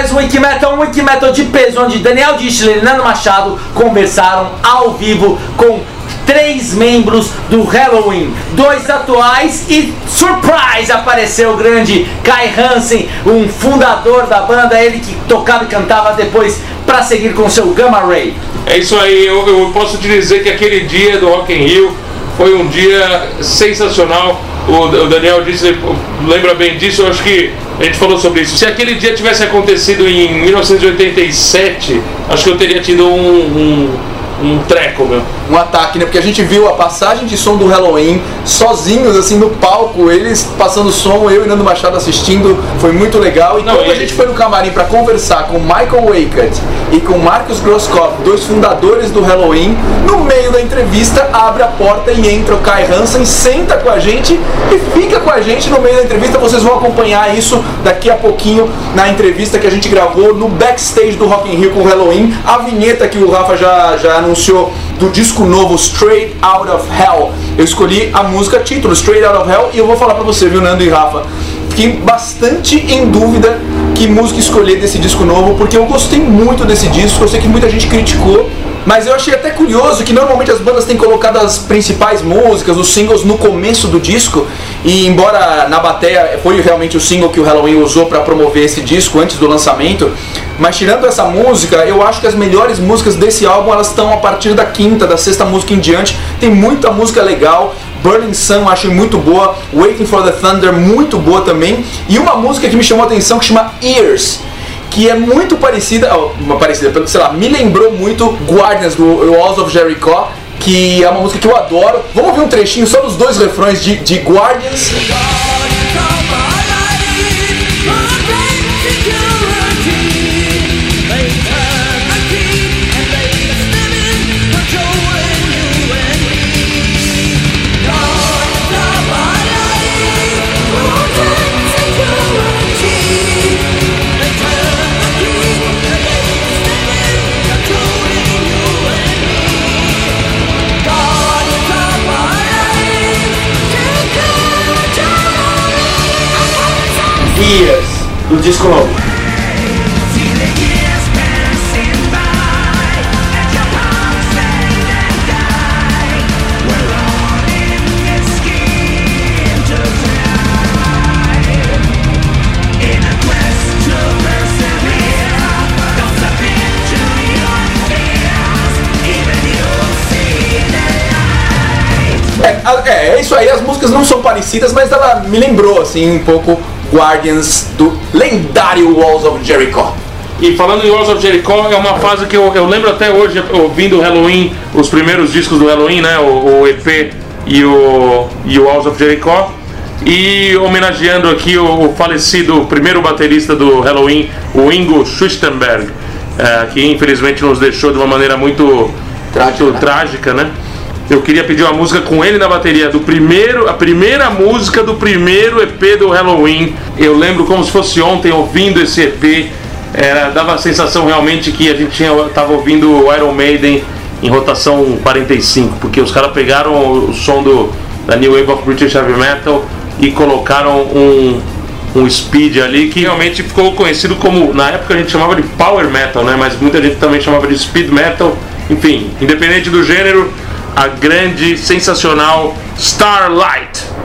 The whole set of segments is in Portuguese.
mais um Wikimetal, um Wikimetal de peso, onde Daniel Dischler e Nando Machado conversaram ao vivo com três membros do Halloween, dois atuais e surprise apareceu o grande Kai Hansen, um fundador da banda, ele que tocava e cantava depois para seguir com seu Gamma Ray. É isso aí, eu, eu posso te dizer que aquele dia do Rock in Rio foi um dia sensacional. O, o Daniel disse, lembra bem disso, eu acho que a gente falou sobre isso. Se aquele dia tivesse acontecido em 1987, acho que eu teria tido um, um, um treco, meu. Um ataque, né? Porque a gente viu a passagem de som do Halloween sozinhos, assim, no palco, eles passando som, eu e Nando Machado assistindo, foi muito legal. E Não, quando a e- gente foi no camarim para conversar com Michael Wakert e com Marcus Grosskopf, dois fundadores do Halloween, no meio da entrevista abre a porta e entra o Kai Hansen, senta com a gente e fica com a gente no meio da entrevista. Vocês vão acompanhar isso daqui a pouquinho na entrevista que a gente gravou no backstage do Rock in Rio com o Halloween. A vinheta que o Rafa já, já anunciou do disco novo Straight Out of Hell. Eu escolhi a música título Straight Out of Hell e eu vou falar pra você, viu, Nando e Rafa? Fiquei bastante em dúvida que música escolher desse disco novo, porque eu gostei muito desse disco, eu sei que muita gente criticou, mas eu achei até curioso que normalmente as bandas têm colocado as principais músicas, os singles no começo do disco, e embora na bateria foi realmente o single que o Halloween usou para promover esse disco antes do lançamento, mas tirando essa música, eu acho que as melhores músicas desse álbum elas estão a partir da quinta, da sexta música em diante. Tem muita música legal. Burning Sun eu achei muito boa, Waiting for the Thunder muito boa também, e uma música que me chamou a atenção que chama Ears, que é muito parecida, uma parecida, sei lá, me lembrou muito Guardians do Walls of Jericho, que é uma música que eu adoro. Vamos ouvir um trechinho só dos dois refrões de, de Guardians. Parecidas, mas ela me lembrou, assim, um pouco Guardians do lendário Walls of Jericho. E falando em Walls of Jericho, é uma fase que eu, eu lembro até hoje, ouvindo o Halloween, os primeiros discos do Halloween, né? O, o EP e o, e o Walls of Jericho. E homenageando aqui o, o falecido primeiro baterista do Halloween, o Ingo Schustenberg, eh, que infelizmente nos deixou de uma maneira muito Trágica, muito trágica, né? Eu queria pedir uma música com ele na bateria do primeiro, a primeira música do primeiro EP do Halloween. Eu lembro como se fosse ontem ouvindo esse EP. Era, dava a sensação realmente que a gente tinha, tava ouvindo o Iron Maiden em rotação 45, porque os caras pegaram o, o som do, da New Wave of British Heavy Metal e colocaram um, um speed ali que realmente ficou conhecido como, na época a gente chamava de Power Metal, né? Mas muita gente também chamava de Speed Metal. Enfim, independente do gênero, a grande, sensacional Starlight.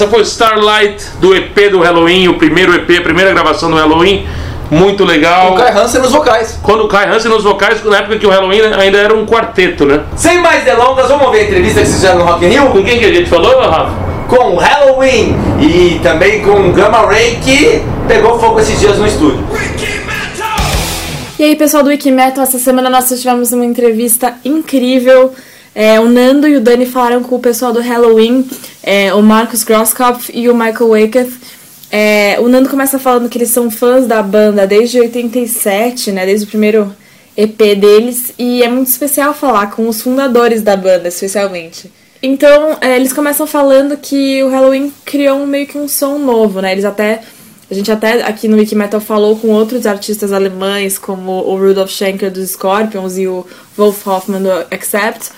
Essa foi Starlight do EP do Halloween, o primeiro EP, a primeira gravação do Halloween. Muito legal. O Kai Hansen nos vocais. Quando o Kai Hansen nos vocais, na época que o Halloween ainda era um quarteto, né? Sem mais delongas, vamos ver a entrevista que vocês fizeram no Rock in Rio? Com quem que a gente falou, Rafa? Com o Halloween e também com o Gamma Ray que pegou fogo esses dias no estúdio. E aí, pessoal do Wikimetal, essa semana nós tivemos uma entrevista incrível. É, o Nando e o Dani falaram com o pessoal do Halloween, é, o Marcus Grosskopf e o Michael Waketh. É, o Nando começa falando que eles são fãs da banda desde 87, né, desde o primeiro EP deles, e é muito especial falar com os fundadores da banda, especialmente. Então, é, eles começam falando que o Halloween criou um, meio que um som novo, né? Eles até a gente até aqui no Wikimetal falou com outros artistas alemães, como o Rudolf Schenker dos Scorpions e o Wolf Hoffmann do Accept.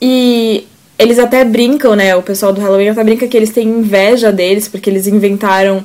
E eles até brincam, né? O pessoal do Halloween até brinca que eles têm inveja deles porque eles inventaram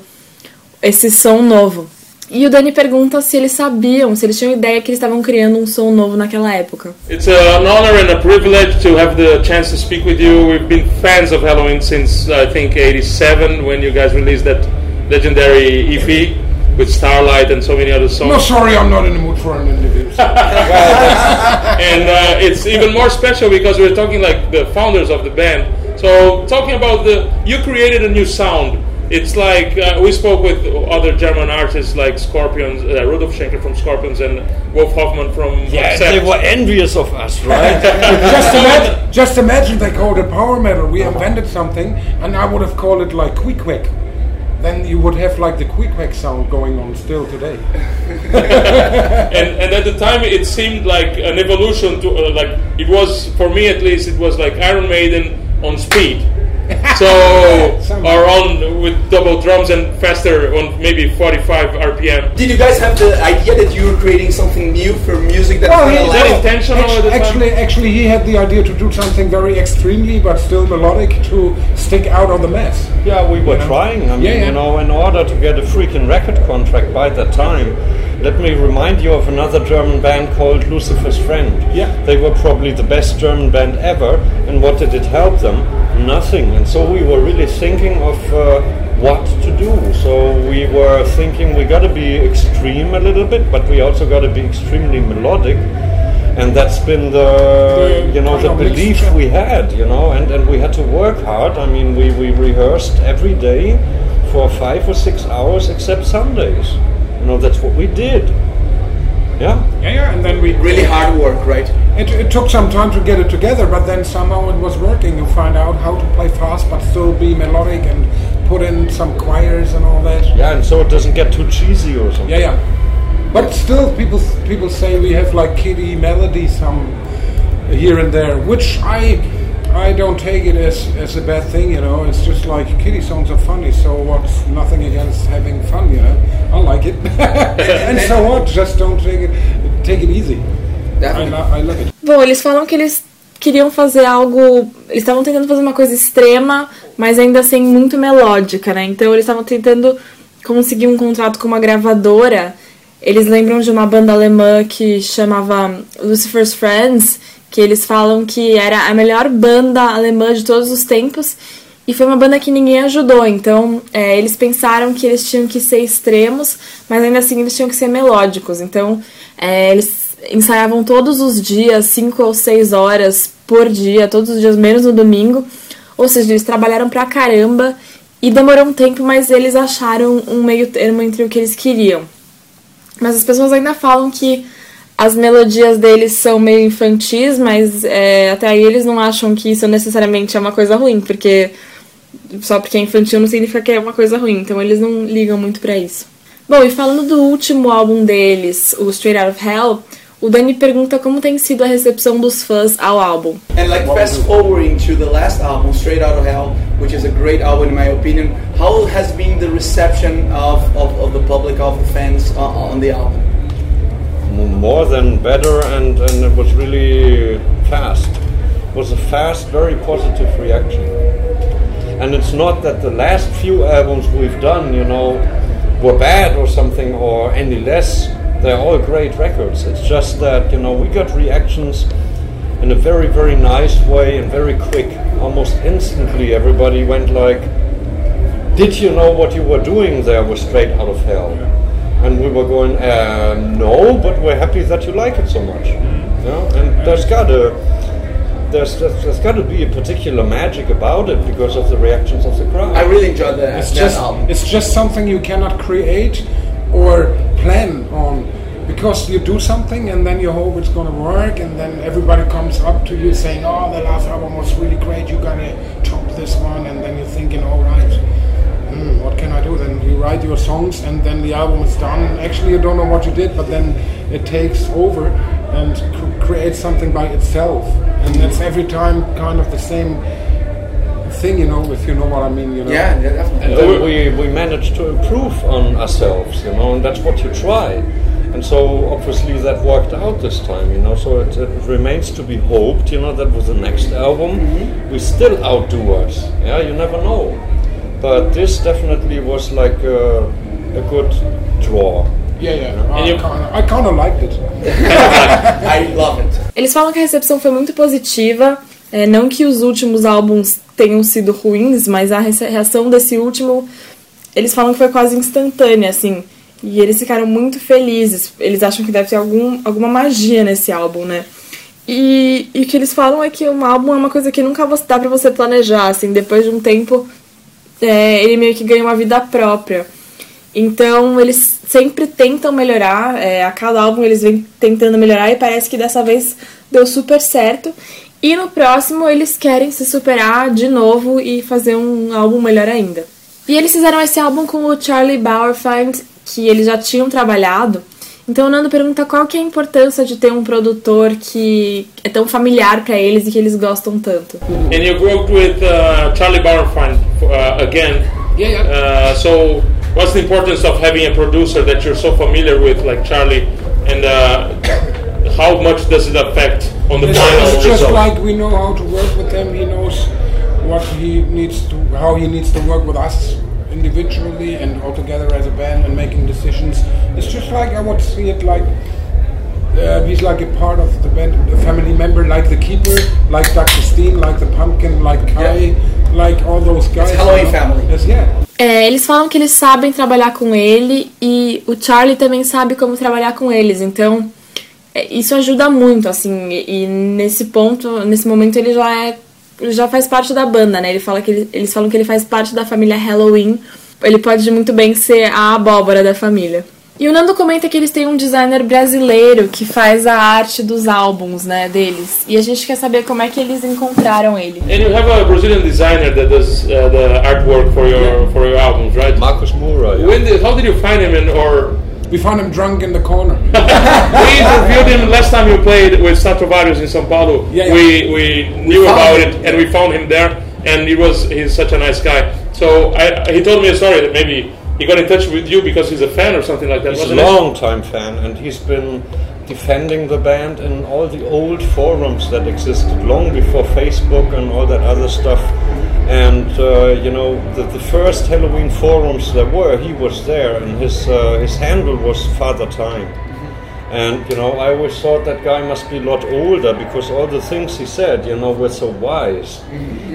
esse som novo. E o Dani pergunta se eles sabiam, se eles tinham ideia que eles estavam criando um som novo naquela época. It's an honor and a privilege to have the chance to speak with you. We've been fans of Halloween since I think 87 when you guys released that legendary EP with Starlight and so many other songs. No, sorry, I'm not in the mood for an interview. and uh, it's even more special because we're talking like the founders of the band. So talking about the, you created a new sound. It's like uh, we spoke with other German artists like Scorpions, uh, Rudolf Schenker from Scorpions and Wolf Hoffmann from Yeah, Accept. they were envious of us, right? just, imagine, just imagine they called it power metal. We invented something, and I would have called it like quick quick. Then you would have like the quick sound going on still today. and, and at the time it seemed like an evolution to uh, like it was for me at least it was like Iron Maiden on speed so or on with double drums and faster on maybe 45 RPM Did you guys have the idea that you were creating something new for music that Well, is that alive? intentional at? Actually, actually, he had the idea to do something very extremely but still melodic to stick out on the mass. yeah, we were trying. I mean, Yeah, yeah. you know, in order to get a freaking record contract by that time. Let me remind you of another German band called Lucifer's Friend. Yeah. They were probably the best German band ever. And what did it help them? Nothing. And so we were really thinking of uh, what to do. So we were thinking we got to be extreme a little bit, but we also got to be extremely melodic. And that's been the, you know, the belief we had, you know, and, and we had to work hard. I mean, we, we rehearsed every day for five or six hours, except Sundays. You know, that's what we did. Yeah. Yeah, yeah, and then we Really hard work, right? It, it took some time to get it together, but then somehow it was working. You find out how to play fast but still be melodic and put in some choirs and all that. Yeah, and so it doesn't get too cheesy or something. Yeah, yeah. But still, people people say we have like kiddie melody some here and there, which I I don't take it as, as a bad thing. You know, it's just like kiddie songs are funny. So what's nothing against having fun? You know, I like it. and so what? Just don't take it take it easy. I, lo- I love it. Bom, eles falam que eles queriam fazer algo. Eles estavam tentando fazer uma coisa extrema, mas ainda assim muito melódica, né? Então eles estavam tentando conseguir um contrato com uma gravadora. Eles lembram de uma banda alemã que chamava Lucifer's Friends, que eles falam que era a melhor banda alemã de todos os tempos. E foi uma banda que ninguém ajudou, então é, eles pensaram que eles tinham que ser extremos, mas ainda assim eles tinham que ser melódicos. Então é, eles ensaiavam todos os dias, cinco ou seis horas por dia, todos os dias, menos no domingo. Ou seja, eles trabalharam pra caramba e demorou um tempo, mas eles acharam um meio termo entre o que eles queriam. Mas as pessoas ainda falam que as melodias deles são meio infantis, mas é, até aí eles não acham que isso necessariamente é uma coisa ruim, porque só porque é infantil não significa que é uma coisa ruim, então eles não ligam muito pra isso. Bom, e falando do último álbum deles, o Straight Out of Hell, o Dani pergunta como tem sido a recepção dos fãs ao álbum. And like fast forwarding to the last album, Straight Out of Hell, which is a great album in my opinion, how has been the reception of, of, of the public, of the fans on, on the album? More than better, and, and it was really fast. It was a fast, very positive reaction. And it's not that the last few albums we've done, you know, were bad or something or any less. They're all great records. It's just that, you know, we got reactions in a very, very nice way and very quick. Almost instantly, everybody went like, Did you know what you were doing there was straight out of hell? And we were going, uh, No, but we're happy that you like it so much. Yeah? And there's gotta. There's, there's, there's got to be a particular magic about it because of the reactions of the crowd. I really enjoyed that, It's that just album. it's just something you cannot create or plan on because you do something and then you hope it's gonna work and then everybody comes up to you saying, "Oh, the last album was really great. You gotta top this one," and then you're thinking, "All right." Hmm, what can I do? Then you write your songs, and then the album is done. Actually, you don't know what you did, but then it takes over and cr- creates something by itself, and that's every time kind of the same thing, you know. If you know what I mean, you know. Yeah, yeah, definitely. And then we, we managed to improve on ourselves, you know, and that's what you try. And so obviously that worked out this time, you know, so it, it remains to be hoped, you know, that with the next album we still outdo us. Yeah, you never know. But this definitely was like a, a good draw. Yeah, yeah. I you- kinda, I kind of liked it. I love it. Eles falam que a recepção foi muito positiva, é, não que os últimos álbuns tenham sido ruins, mas a reação desse último, eles falam que foi quase instantânea, assim. E eles ficaram muito felizes. Eles acham que deve ter algum, alguma magia nesse álbum, né? E, e o que eles falam é que um álbum é uma coisa que nunca você- dá pra você planejar, assim. Depois de um tempo, é, ele meio que ganha uma vida própria. Então eles sempre tentam melhorar, é, a cada álbum eles vêm tentando melhorar e parece que dessa vez deu super certo. E no próximo eles querem se superar de novo e fazer um álbum melhor ainda. E eles fizeram esse álbum com o Charlie Bauerfeind, que eles já tinham trabalhado. Então o Nando pergunta qual que é a importância de ter um produtor que é tão familiar pra eles e que eles gostam tanto. And you worked with uh, Charlie Bauerfeind uh, again. Yeah, yeah. Uh, so, what's the importance of having a producer that you're so familiar with, like Charlie, and uh, how much does it affect on the It's, final it's just result? like we know how to work with him. He knows what he needs to, how he needs to work with us individually and all together as a band and making decisions. It's just like I would see it like uh, he's like a part of the band, a family member, like the keeper, like Dr. Steen, like the pumpkin, like Kai, like all those guys. Halloween you know? family. Yes, yeah. É, eles falam que eles sabem trabalhar com ele e o Charlie também sabe como trabalhar com eles, então é, isso ajuda muito, assim, e, e nesse ponto, nesse momento ele já é já faz parte da banda, né? Ele fala que ele- eles falam que ele faz parte da família Halloween, ele pode muito bem ser a abóbora da família. E o Nando comenta que eles têm um designer brasileiro que faz a arte dos álbuns, né, deles. E a gente quer saber como é que eles encontraram ele. And you have a Brazilian designer that does uh, the artwork for your for your albums, right? Marcus Moura. yeah. When did, how did you find him, and or We found him drunk in the corner. we interviewed him last time you played with Stratovarius in São Paulo. Yeah, yeah. We we knew found about him. it and we found him there, and he was he's such a nice guy. So I, he told me a story that maybe he got in touch with you because he's a fan or something like that. He's a wasn't it? long time fan, and he's been defending the band in all the old forums that existed long before Facebook and all that other stuff. And uh, you know, the, the first Halloween forums there were, he was there, and his uh, his handle was Father Time. And you know, I always thought that guy must be a lot older because all the things he said, you know, were so wise.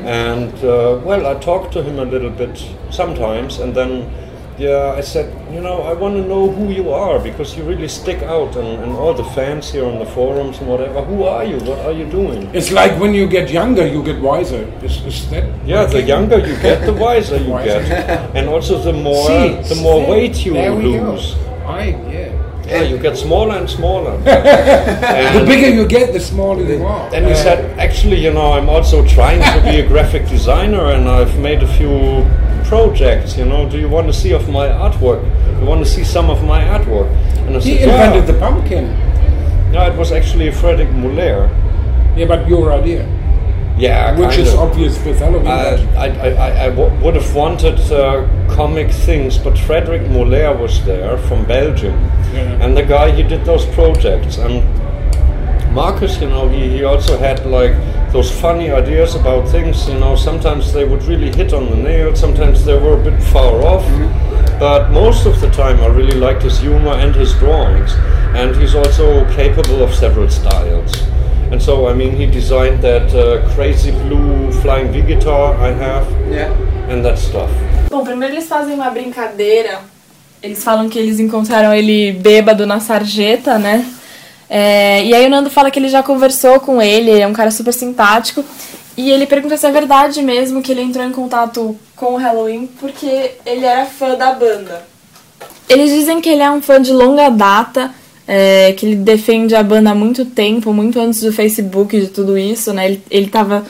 And uh, well, I talked to him a little bit sometimes, and then yeah, I said, you know, I want to know who you are because you really stick out, and, and all the fans here on the forums and whatever. Who are you? What are you doing? it's like when you get younger, you get wiser. Is, is that? Yeah, the younger you get, the wiser you Wiser. get, and also the more See, the more see, weight you there lose. Go. I yeah. Yeah, you get smaller and smaller. The bigger you get, the smaller you are. Then he Uh, said, actually, you know, I'm also trying to be a graphic designer and I've made a few projects, you know, do you want to see of my artwork? You want to see some of my artwork? And I he said, invented yeah. the pumpkin. No, it was actually Frederick Muller. Yeah, but your idea, Yeah, which is of. obvious with Halloween. Uh, I, I, I, I w- would have wanted uh, comic things, but Frederick Muller was there from Belgium, Yeah. and the guy he did those projects. And Marcus, you know, he, he also had like those funny ideas about things. You know, sometimes they would really hit on the nail, sometimes they were a bit far off. But most of the time, I really liked his humor and his drawings. And he's also capable of several styles. And so, I mean, he designed that uh, crazy blue flying V guitar I have, Yeah. and that stuff. Bom, primeiro eles fazem uma brincadeira. Eles falam que eles encontraram ele bêbado na sarjeta, né? É, e aí o Nando fala que ele já conversou com ele, é um cara super simpático. E ele pergunta se é verdade mesmo que ele entrou em contato com o Halloween porque ele era fã da banda. Eles dizem que ele é um fã de longa data, é, que ele defende a banda há muito tempo, muito antes do Facebook e de tudo isso, né? Ele, ele tava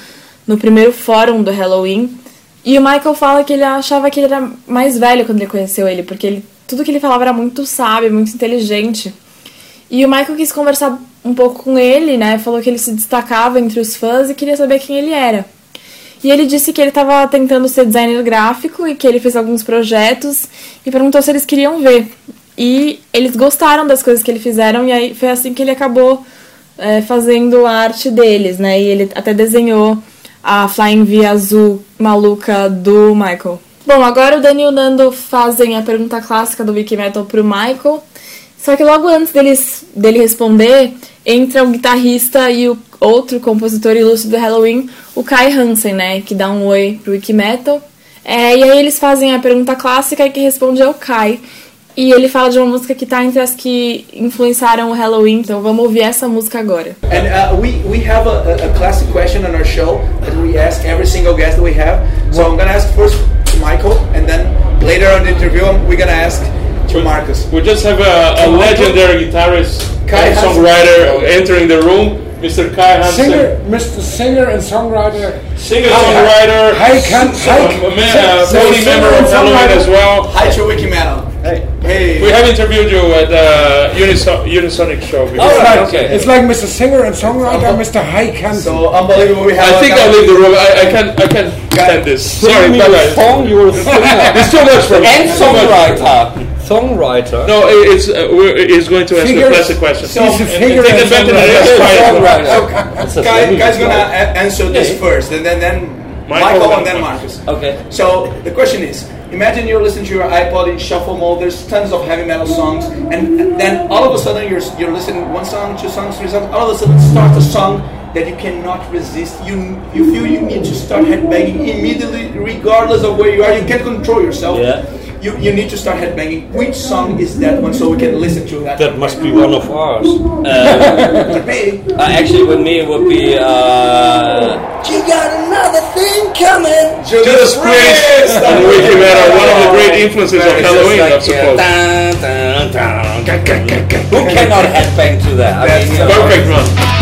no primeiro fórum do Halloween. E o Michael fala que ele achava que ele era mais velho quando ele conheceu ele, porque ele, tudo que ele falava era muito sábio, muito inteligente. E o Michael quis conversar um pouco com ele, né? Falou que ele se destacava entre os fãs e queria saber quem ele era. E ele disse que ele estava tentando ser designer gráfico e que ele fez alguns projetos e perguntou se eles queriam ver. E eles gostaram das coisas que ele fizeram e aí foi assim que ele acabou é, fazendo a arte deles, né? E ele até desenhou a Flying V azul maluca do Michael. Bom, agora o Dani e o Nando fazem a pergunta clássica do Wiki Metal pro Michael. Só que logo antes deles, dele responder, entra o guitarrista e o outro compositor ilustre do Halloween, o Kai Hansen, né? Que dá um oi pro Wiki Metal. É, e aí eles fazem a pergunta clássica e que responde é o Kai. E ele fala de uma música que tá entre as que influenciaram o Halloween, então vamos ouvir essa música agora. And uh, we, we have a, a, a classic question on our show that we ask every single guest that we have. So I'm gonna ask first Michael, and then later on the interview, we're gonna ask to Marcus. We just have a, a legendary guitarist Kai and Hansen. songwriter entering the room, Mr. Kai Hansen. Singer, Mr. Singer and songwriter. Singer, songwriter, Hi, Kan- s- hi, uh, ma- sing- uh, sing- founding singer member and of Halloween songwriter. as well. Hi to Wiki Metal. Hey. Hey. We have interviewed you at the Uniso- Unisonic show before. It's like, okay. it's like Mr. Singer and songwriter, Mr. Hike Hansen. So unbelievable. We have. I a think I'll leave the room. I, I can't. I can't stand this. Sorry, me bye a bye. song, you're a. It's too much for me. and It's too much. songwriter. Songwriter. No, it's uh, we're, he's going to ask Figure- a classic question. He's a And- and take and advantage songwriter. this. Songwriter. That's Guy, guy's gonna answer this Yeah. first, and then then Michael, Michael, and then Marcus. Marcus. Okay. So the question is: Imagine you're listening to your iPod in shuffle mode. There's tons of heavy metal songs, and then all of a sudden you're you're listening one song, two songs, three songs. All of a sudden starts a song that you cannot resist. You you feel you need to start headbanging immediately, regardless of where you are. You can't control yourself. Yeah. you, you need to start headbanging. Which song is that one so we can listen to that? That must be one of ours. Could be. Uh, actually, with me, it would be. Uh, you got another thing coming. Judas Priest and Wiki Metal, one of the great influences of Halloween, like, I suppose. yeah, dun, dun, dun. Who cannot headbang to that? I mean, you know, Perfect one.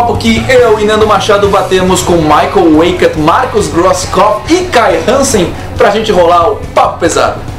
Papo que eu e Nando Machado batemos com Michael Wakett, Marcos Grosskopf e Kai Hansen pra gente rolar o papo pesado.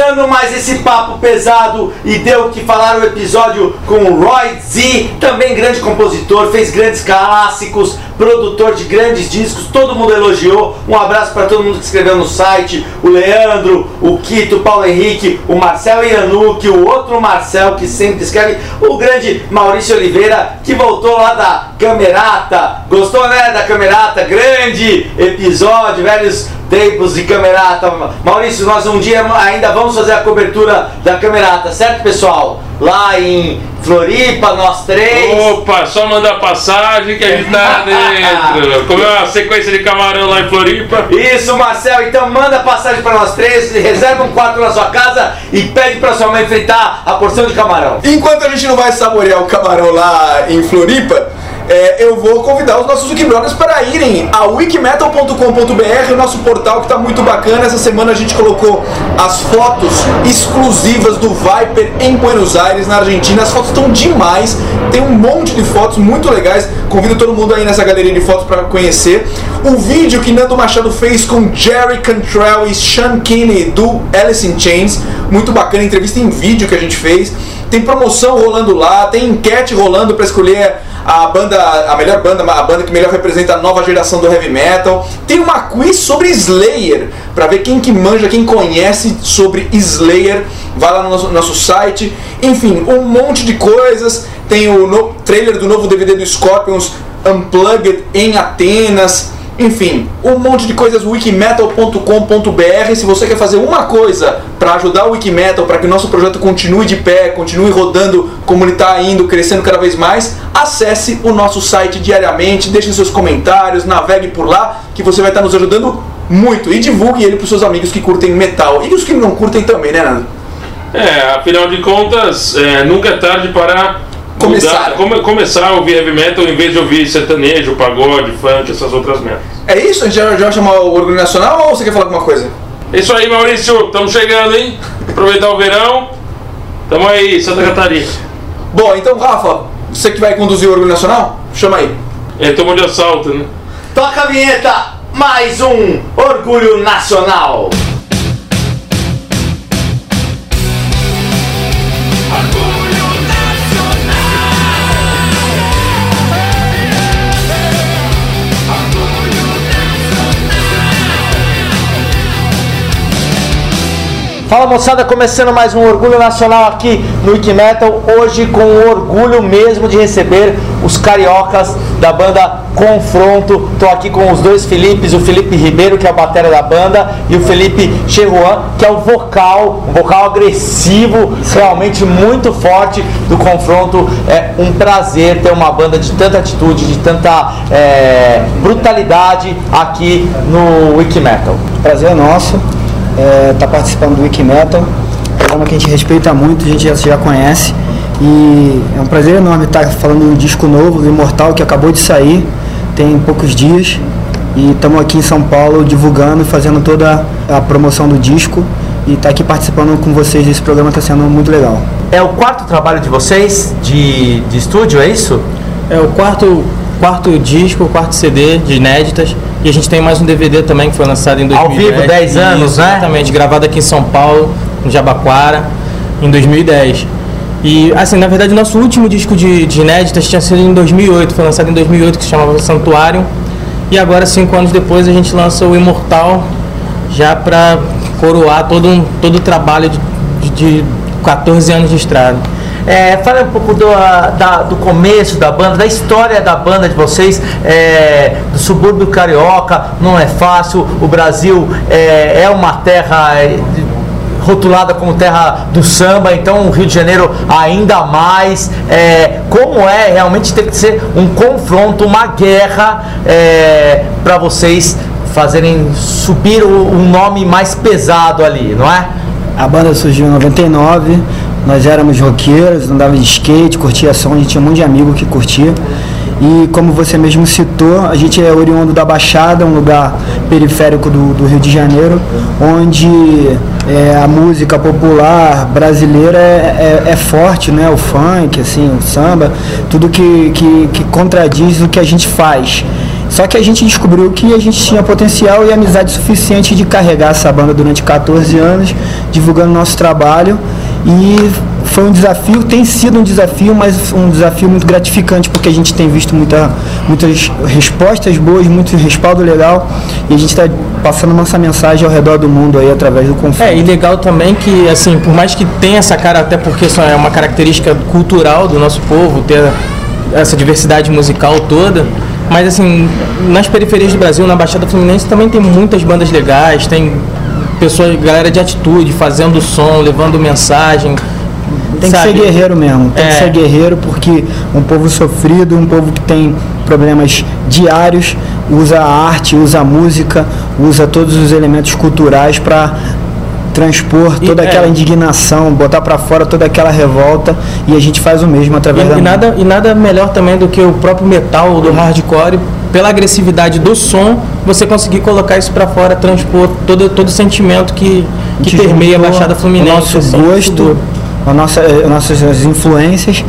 Começando mais esse papo pesado e deu o que falar o episódio com Roy Z, também grande compositor, fez grandes clássicos, produtor de grandes discos, todo mundo elogiou. Um abraço para todo mundo que escreveu no site: o Leandro, o Quito, o Paulo Henrique, o Marcel Ianucci, o outro Marcel que sempre escreve, o grande Maurício Oliveira que voltou lá da Camerata. Gostou, né, da Camerata? Grande episódio, velhos tempos de Camerata. Maurício, nós um dia ainda vamos fazer a cobertura da Camerata, certo, pessoal? Lá em Floripa, nós três. Opa, só mandar passagem que a gente tá dentro. Comeu uma sequência de camarão lá em Floripa. Isso, Marcel, então manda passagem para nós três, reserva um quarto na sua casa e pede para sua mãe fritar a porção de camarão. Enquanto a gente não vai saborear o camarão lá em Floripa, é, eu vou convidar os nossos Wikibrothers para irem a wikimetal.com.br, o nosso portal que está muito bacana. Essa semana a gente colocou as fotos exclusivas do Viper em Buenos Aires, na Argentina. As fotos estão demais, tem um monte de fotos muito legais. Convido todo mundo aí nessa galeria de fotos para conhecer. O vídeo que Nando Machado fez com Jerry Cantrell e Sean Kinney do Alice in Chains, muito bacana, entrevista em vídeo que a gente fez. Tem promoção rolando lá, tem enquete rolando para escolher a banda, a melhor banda, a banda que melhor representa a nova geração do heavy metal. Tem uma quiz sobre Slayer, para ver quem que manja, quem conhece sobre Slayer. Vai lá no nosso, nosso site. Enfim, um monte de coisas. Tem o no, trailer do novo DVD do Scorpions Unplugged em Atenas. Enfim, um monte de coisas, wikimetal.com.br. Se você quer fazer uma coisa para ajudar o Wikimetal, para que o nosso projeto continue de pé, continue rodando como ele está indo, crescendo cada vez mais, acesse o nosso site diariamente, deixe seus comentários, navegue por lá, que você vai estar nos ajudando muito. E divulgue ele para seus amigos que curtem metal. E os que não curtem também, né, Nando? É, afinal de contas, é, nunca é tarde para Começar. mudar- come- começar a ouvir heavy metal em vez de ouvir sertanejo, pagode, funk, essas outras merdas. É isso? A gente já, já vai chamar o Orgulho Nacional ou você quer falar alguma coisa? É isso aí, Maurício, estamos chegando, hein? Aproveitar o verão. Tamo aí, Santa Catarina. Bom, então, Rafa, você que vai conduzir o Orgulho Nacional, chama aí. É, tomou de assalto, né? Toca a vinheta, mais um Orgulho Nacional. Fala moçada, começando mais um Orgulho Nacional aqui no Wikimetal, hoje com o orgulho mesmo de receber os cariocas da banda Confronto. Tô aqui com os dois Filipes, o Felipe Ribeiro, que é a bateria da banda, e o Felipe Cheruan, que é o vocal, um vocal agressivo, realmente muito forte do Confronto. É um prazer ter uma banda de tanta atitude, de tanta é, brutalidade aqui no Wikimetal. Prazer é nosso estar participando do Wikimetal, programa que a gente respeita muito, a gente já, já conhece. E é um prazer enorme estar falando de um disco novo, do Imortal, que acabou de sair, tem poucos dias. E estamos aqui em São Paulo divulgando, fazendo toda a promoção do disco. E estar aqui participando com vocês desse programa está sendo muito legal. É o quarto trabalho de vocês de, de estúdio, é isso? É o quarto, quarto disco, quarto CD de inéditas. E a gente tem mais um DVD também que foi lançado em 2010. Ao vivo, 10 anos, né? Exatamente, gravado aqui em São Paulo, no Jabaquara, em 2010. E, assim, na verdade, nosso último disco de, de inéditas tinha sido em 2008, foi lançado em 2008, que se chamava Santuário. E agora, cinco anos depois, a gente lança o Imortal, já para coroar todo, um, todo o trabalho de, de 14 anos de estrada. É, fala um pouco do, da- do começo da banda, da história da banda de vocês, é, do subúrbio carioca, não é fácil, o Brasil é, é uma terra é, rotulada como terra do samba, então o Rio de Janeiro ainda mais. É, como é realmente ter que ser um confronto, uma guerra para vocês fazerem subir o, nome mais pesado ali, não é? A banda surgiu em 99, nós éramos roqueiros, andava de skate, curtia som, a gente tinha um monte de amigo que curtia. E como você mesmo citou, a gente é oriundo da Baixada, um lugar periférico do, do Rio de Janeiro, onde é, a música popular brasileira é, é, é, forte, né? O funk, assim, o samba, tudo que, que, que contradiz o que a gente faz. Só que a gente descobriu que a gente tinha potencial e amizade suficiente de carregar essa banda durante 14 anos, divulgando nosso trabalho e foi um desafio, tem sido um desafio, mas um desafio muito gratificante, porque a gente tem visto muita, muitas respostas boas, muito respaldo legal, e a gente está passando nossa mensagem ao redor do mundo aí através do conflito. É, e legal também que, assim, por mais que tenha essa cara, até porque isso é uma característica cultural do nosso povo, ter essa diversidade musical toda, mas assim, nas periferias do Brasil, na Baixada Fluminense também tem muitas bandas legais, tem pessoas, galera de atitude, fazendo som, levando mensagem. Tem sabe? que ser guerreiro mesmo, tem é. que ser guerreiro porque um povo sofrido, um povo que tem problemas diários, usa a arte, usa a música, usa todos os elementos culturais para transpor toda e, aquela é. indignação, botar para fora toda aquela revolta e a gente faz o mesmo através e, da e nada e nada melhor também do que o próprio metal do hardcore pela agressividade do som você conseguir colocar isso para fora transpor todo todo o sentimento que que permeia a Baixada Fluminense o nosso assim, gosto a nossa, eh, nossas influências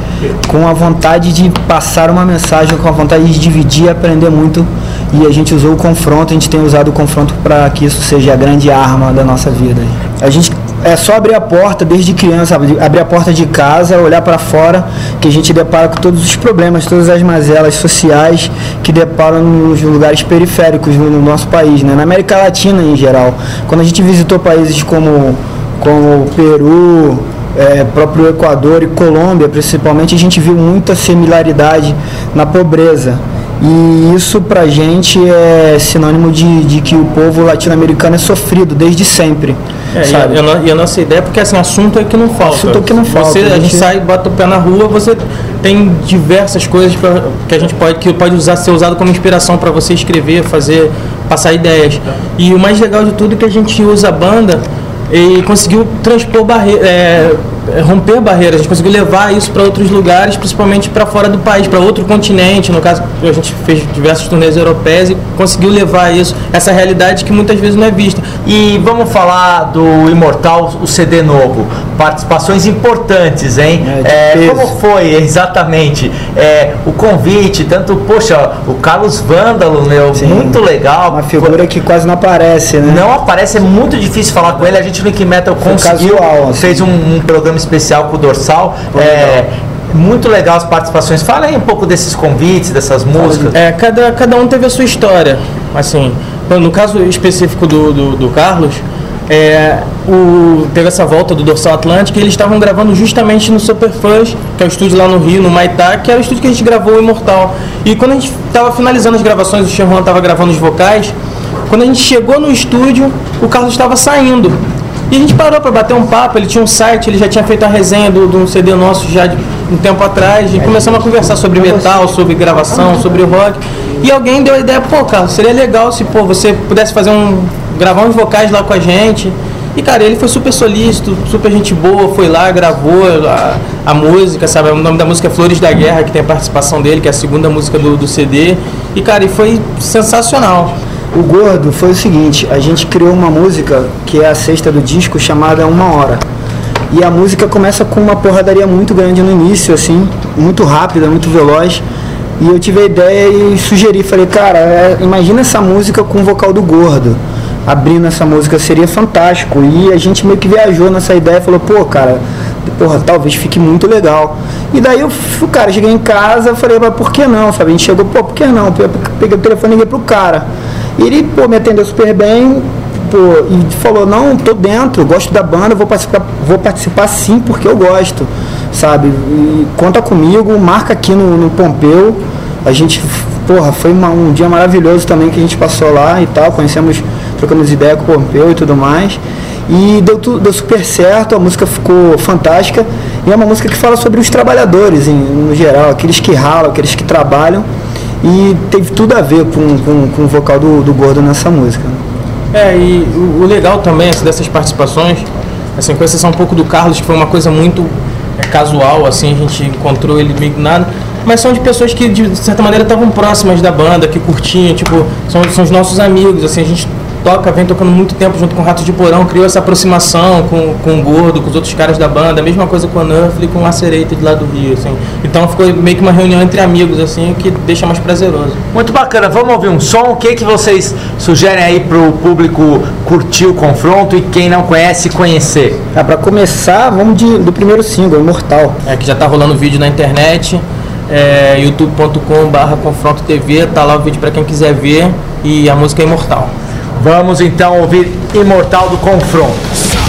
com a vontade de passar uma mensagem, com a vontade de dividir e aprender muito. E a gente usou o confronto, a gente tem usado o confronto para que isso seja a grande arma da nossa vida. A gente é só abrir a porta desde criança, abrir a porta de casa, olhar para fora, que a gente depara com todos os problemas, todas as mazelas sociais que deparam nos lugares periféricos no nosso país, né? na América Latina em geral. Quando a gente visitou países como, como Peru, é, próprio Equador e Colômbia, principalmente, a gente viu muita similaridade na pobreza. E isso pra gente é sinônimo de, de que o povo latino-americano é sofrido desde sempre. É, sabe? E, a, e, a, nossa ideia, porque assim, assunto é que não falta. Assunto é que não falta. Você, a, gente... a gente sai, bota o pé na rua, você tem diversas coisas pra, que a gente pode, que pode usar, ser usado como inspiração para você escrever, fazer, passar ideias. E o mais legal de tudo é que a gente usa a banda e conseguiu transpor barreiras, é, romper barreiras, a gente conseguiu levar isso para outros lugares, principalmente para fora do país, para outro continente. No caso, a gente fez diversos turnês europeias e conseguiu levar isso, essa realidade que muitas vezes não é vista. E vamos falar do Imortal, o CD novo. Participações importantes, hein? É, é, como foi exatamente é, o convite? Tanto, poxa, o Carlos Vândalo, meu, Sim, muito legal. Uma figura que quase não aparece, né? Não aparece, é muito difícil falar com ele. A gente no Ink Metal conseguiu, casual, assim. fez um, um programa especial com o Dorsal. É, muito legal as participações. Fala aí um pouco desses convites, dessas músicas. É, cada, cada um teve a sua história. Assim, no caso específico do, do, do Carlos, é, o, teve essa volta do Dorsal Atlântico e eles estavam gravando justamente no Superfãs, que é o estúdio lá no Rio, no Maitá, que era o estúdio que a gente gravou o Imortal. E quando a gente estava finalizando as gravações, o Xerron estava gravando os vocais, quando a gente chegou no estúdio, o Carlos estava saindo. E a gente parou para bater um papo, ele tinha um site, ele já tinha feito a resenha do, do CD nosso já de um tempo atrás, e começamos a conversar sobre metal, sobre gravação, sobre rock. E alguém deu a ideia, pô, cara, seria legal se pô, você pudesse fazer um. gravar uns vocais lá com a gente. E cara, ele foi super solícito, super gente boa, foi lá, gravou a, a música, sabe? O nome da música é Flores da Guerra, que tem a participação dele, que é a segunda música do, do CD. E cara, e foi sensacional. O Gordo foi o seguinte, a gente criou uma música que é a sexta do disco chamada Uma Hora. E a música começa com uma porradaria muito grande no início, assim, muito rápida, muito veloz. E eu tive a ideia e sugeri, falei, cara, é, imagina essa música com o vocal do Gordo. Abrindo essa música seria fantástico. E a gente meio que viajou nessa ideia e falou, pô, cara, porra, talvez fique muito legal. E daí eu, cara, cheguei em casa, falei, mas por que não, sabe? A gente chegou, pô, por que não? Peguei o telefone e liguei pro cara. E ele, pô, me atendeu super bem, pô, e falou, não, tô dentro, gosto da banda, vou participar, vou participar sim porque eu gosto, sabe? E conta comigo, marca aqui no, no Pompeu. A gente, porra, foi uma, um dia maravilhoso também que a gente passou lá e tal, conhecemos, trocamos ideia com o Pompeu e tudo mais. E deu, tudo, deu super certo, a música ficou fantástica. E é uma música que fala sobre os trabalhadores, em, no geral, aqueles que ralam, aqueles que trabalham e teve tudo a ver com, com, com o vocal do, do Gordo nessa música. É, e o, o legal também assim, dessas participações Assim, com exceção um pouco do Carlos, que foi uma coisa muito é, casual, assim, a gente encontrou ele meio nada. Mas são de pessoas que, de certa maneira, estavam próximas da banda, que curtiam, tipo, são, são os nossos amigos, assim, a gente toca, vem tocando muito tempo junto com o Rato de Porão, criou essa aproximação com, com o Gordo, com os outros caras da banda, a mesma coisa com o Nuffle e com o de lá do Rio, assim. Então ficou meio que uma reunião entre amigos, assim, que deixa mais prazeroso. Muito bacana, vamos ouvir um som. O que, que vocês sugerem aí pro público curtir o confronto e quem não conhece conhecer? Ah, pra começar, vamos de, do primeiro single, Imortal. É que já tá rolando vídeo na internet, é, youtube.com barra confronto TV, tá lá o vídeo para quem quiser ver e a música é imortal. Vamos então ouvir Imortal do Confronto.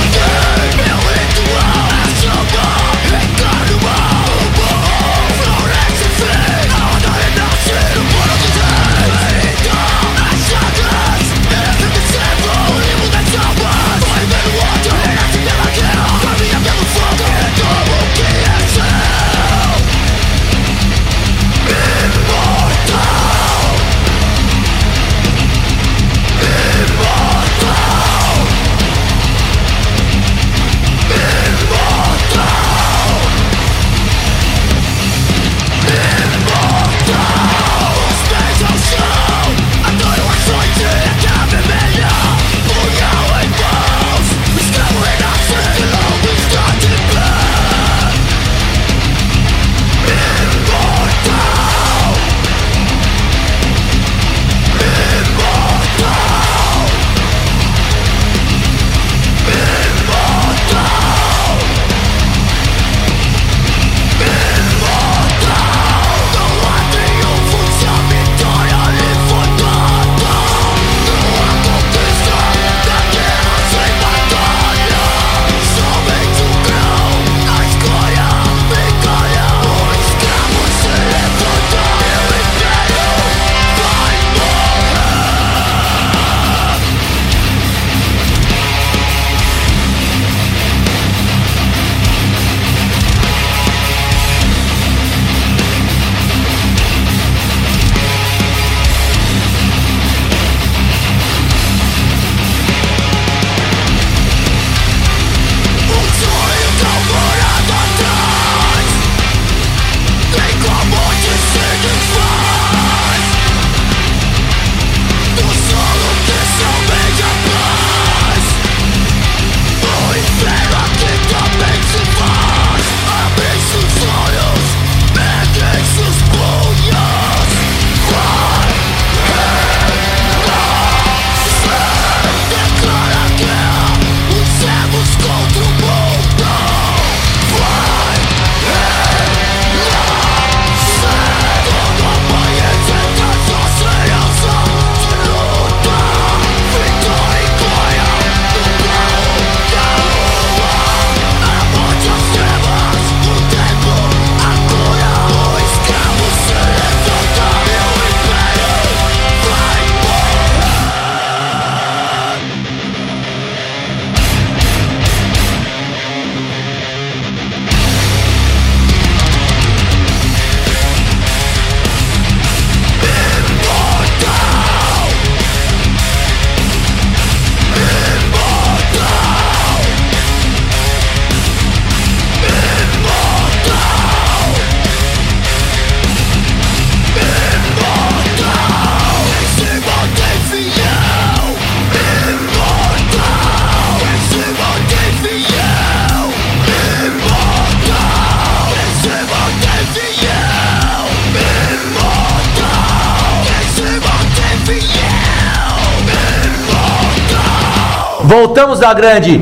Voltamos da grande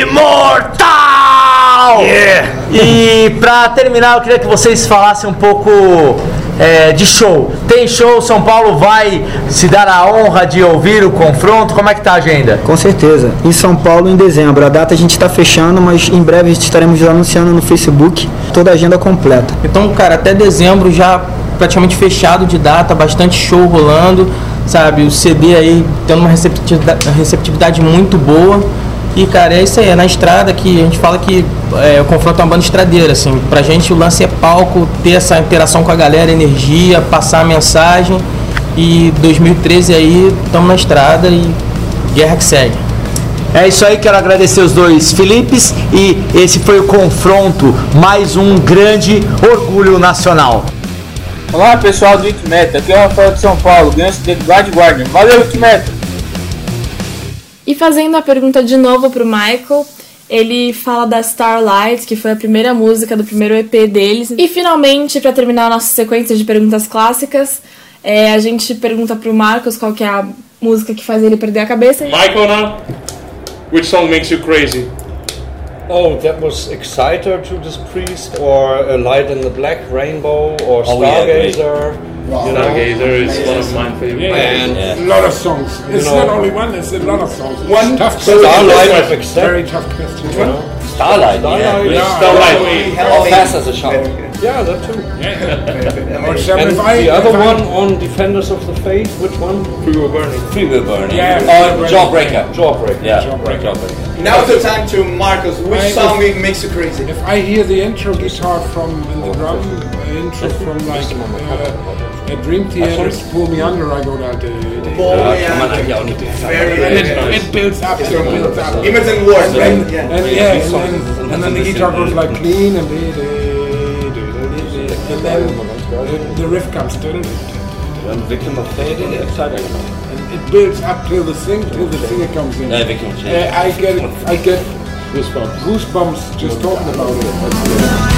Imortal! E pra terminar, eu queria que vocês falassem um pouco é, de show. Tem show, São Paulo vai se dar a honra de ouvir o confronto. Como é que tá a agenda? Com certeza. Em São Paulo, em dezembro. A data a gente está fechando, mas em breve estaremos anunciando no Facebook toda a agenda completa. Então, cara, até dezembro já praticamente fechado de data, bastante show rolando, sabe? O CD aí tendo uma receptividade, receptividade muito boa. E, cara, é isso aí, é na estrada que a gente fala que é, o confronto é uma banda estradeira, assim. Pra gente o lance é palco, ter essa interação com a galera, energia, passar a mensagem. E 2013 aí, estamos na estrada e guerra que segue. É isso aí, quero agradecer os dois Filipes e esse foi o confronto, mais um grande orgulho nacional. Olá pessoal do Wikimedia, aqui é o Rafael de São Paulo, ganhante de Guard Guardian. Valeu Wikimedia! E fazendo a pergunta de novo pro Michael, ele fala da Starlight, que foi a primeira música do primeiro EP deles. E finalmente, para terminar a nossa sequência de perguntas clássicas, é, a gente pergunta pro Marcos qual que é a música que faz ele perder a cabeça. Michael now, which song makes you crazy? Oh, that was Exciter, to this Priest, or A Light in the Black Rainbow, or Oh, yeah, great. Stargazer. you know. Stargazer is one of my favorite. And Yeah. a lot of songs. It's know- not only one, it's a lot of songs. One- tough so Starlight question. of Exciter. Very tough question. You know? Starlight, yeah. Yeah, Starlight. How fast as a shot? Yeah, that too. Or some, And if I, the other if I- one on Defenders of the Faith, which one? We were burning. Free will burning. Yeah. Or Jawbreaker. Jawbreaker. Yeah. Jawbreaker. Now's the time to Marcus. Which I- song makes you crazy? If I hear the intro guitar from in the drum, uh, intro from like uh, a Dream Theater's Pull Me Under, I go down. Oh, Kann man yeah. eigentlich auch nicht Very And it, builds up, so it builds up. Image and Wars, And, right? Yeah. and yeah, and then, and then the guitar goes like clean and and then the, the riff comes to it. Victim of Fate in And it builds up till the sing till the singer comes in. Ja, Victim of Fate. Uh, I get I get Goosebumps. goosebumps just talking about it.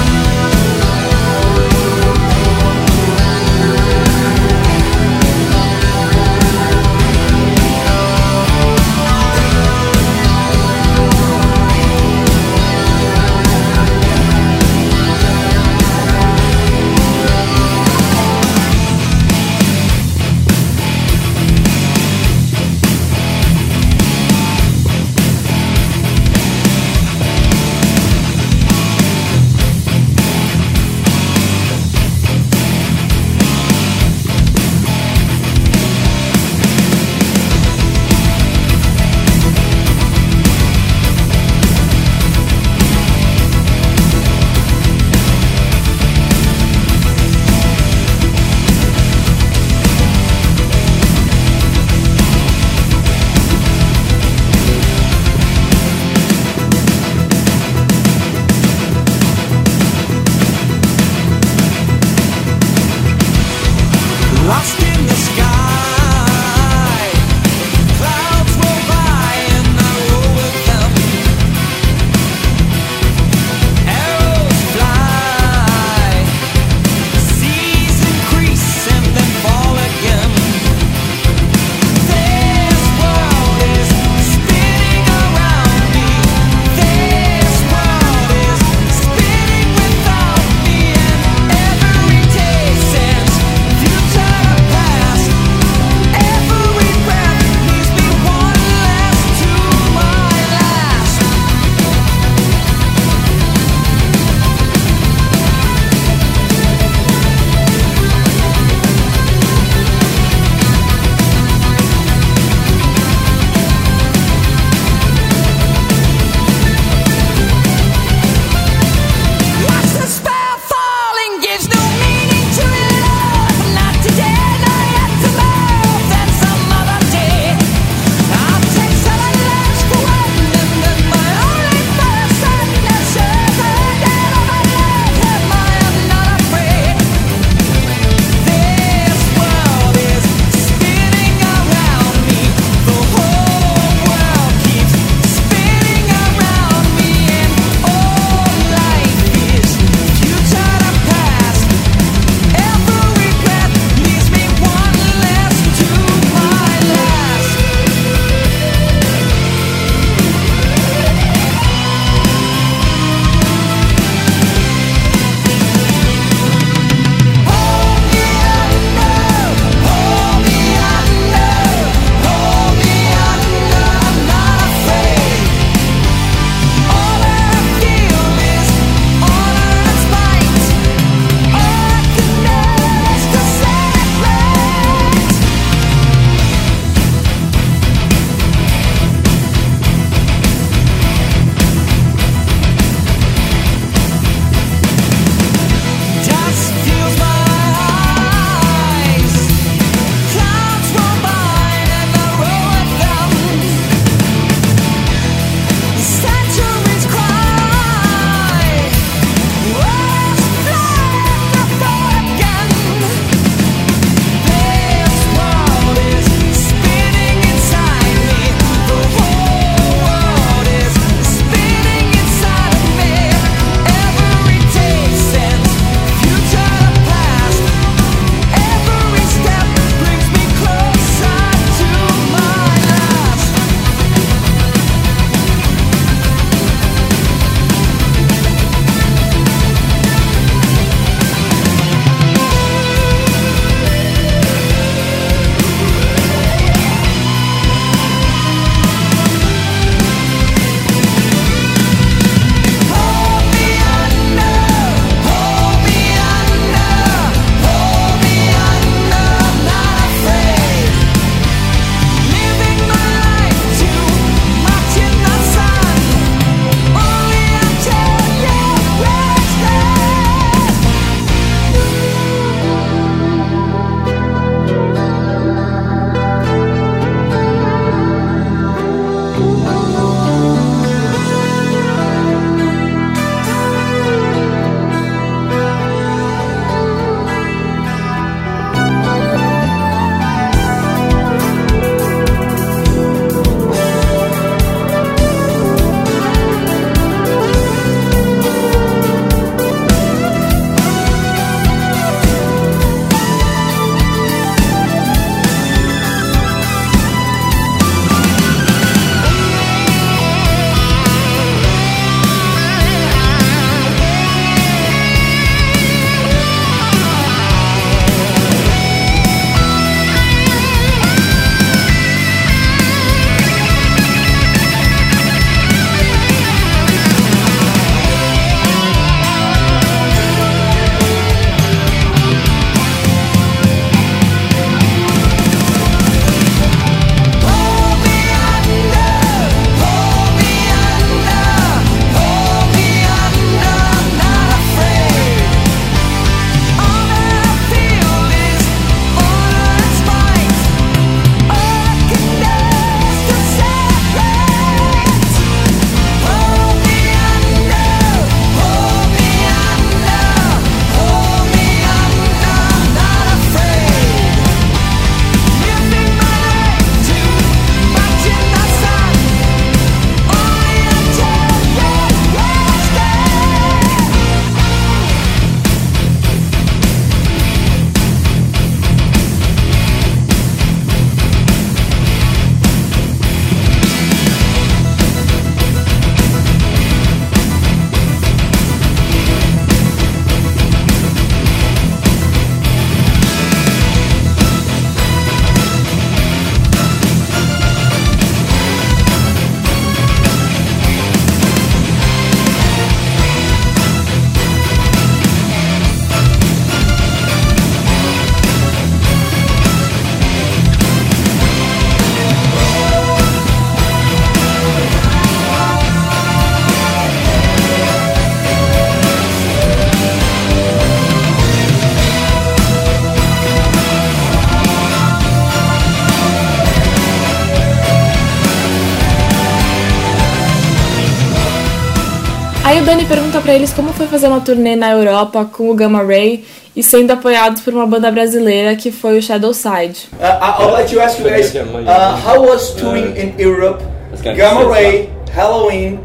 Dani pergunta pra eles como foi fazer uma turnê na Europa com o Gamma Ray e sendo apoiados por uma banda brasileira que foi o Shadow Side. Uh, I- I'll let you ask you guys, uh, how was touring in Europe? Gamma Ray, Halloween,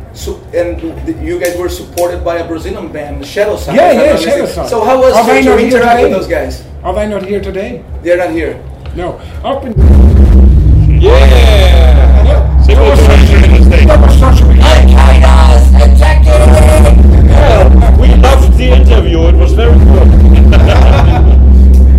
and you guys were supported by a Brazilian band, Shadow Side. Yeah, yeah, not Shadow mistaken. Side. So how was Are to interact today? with those guys? Are they not here today? They're not here. No. Up in Yeah! In the States. that was such a big Yeah, we loved the interview. It was very good.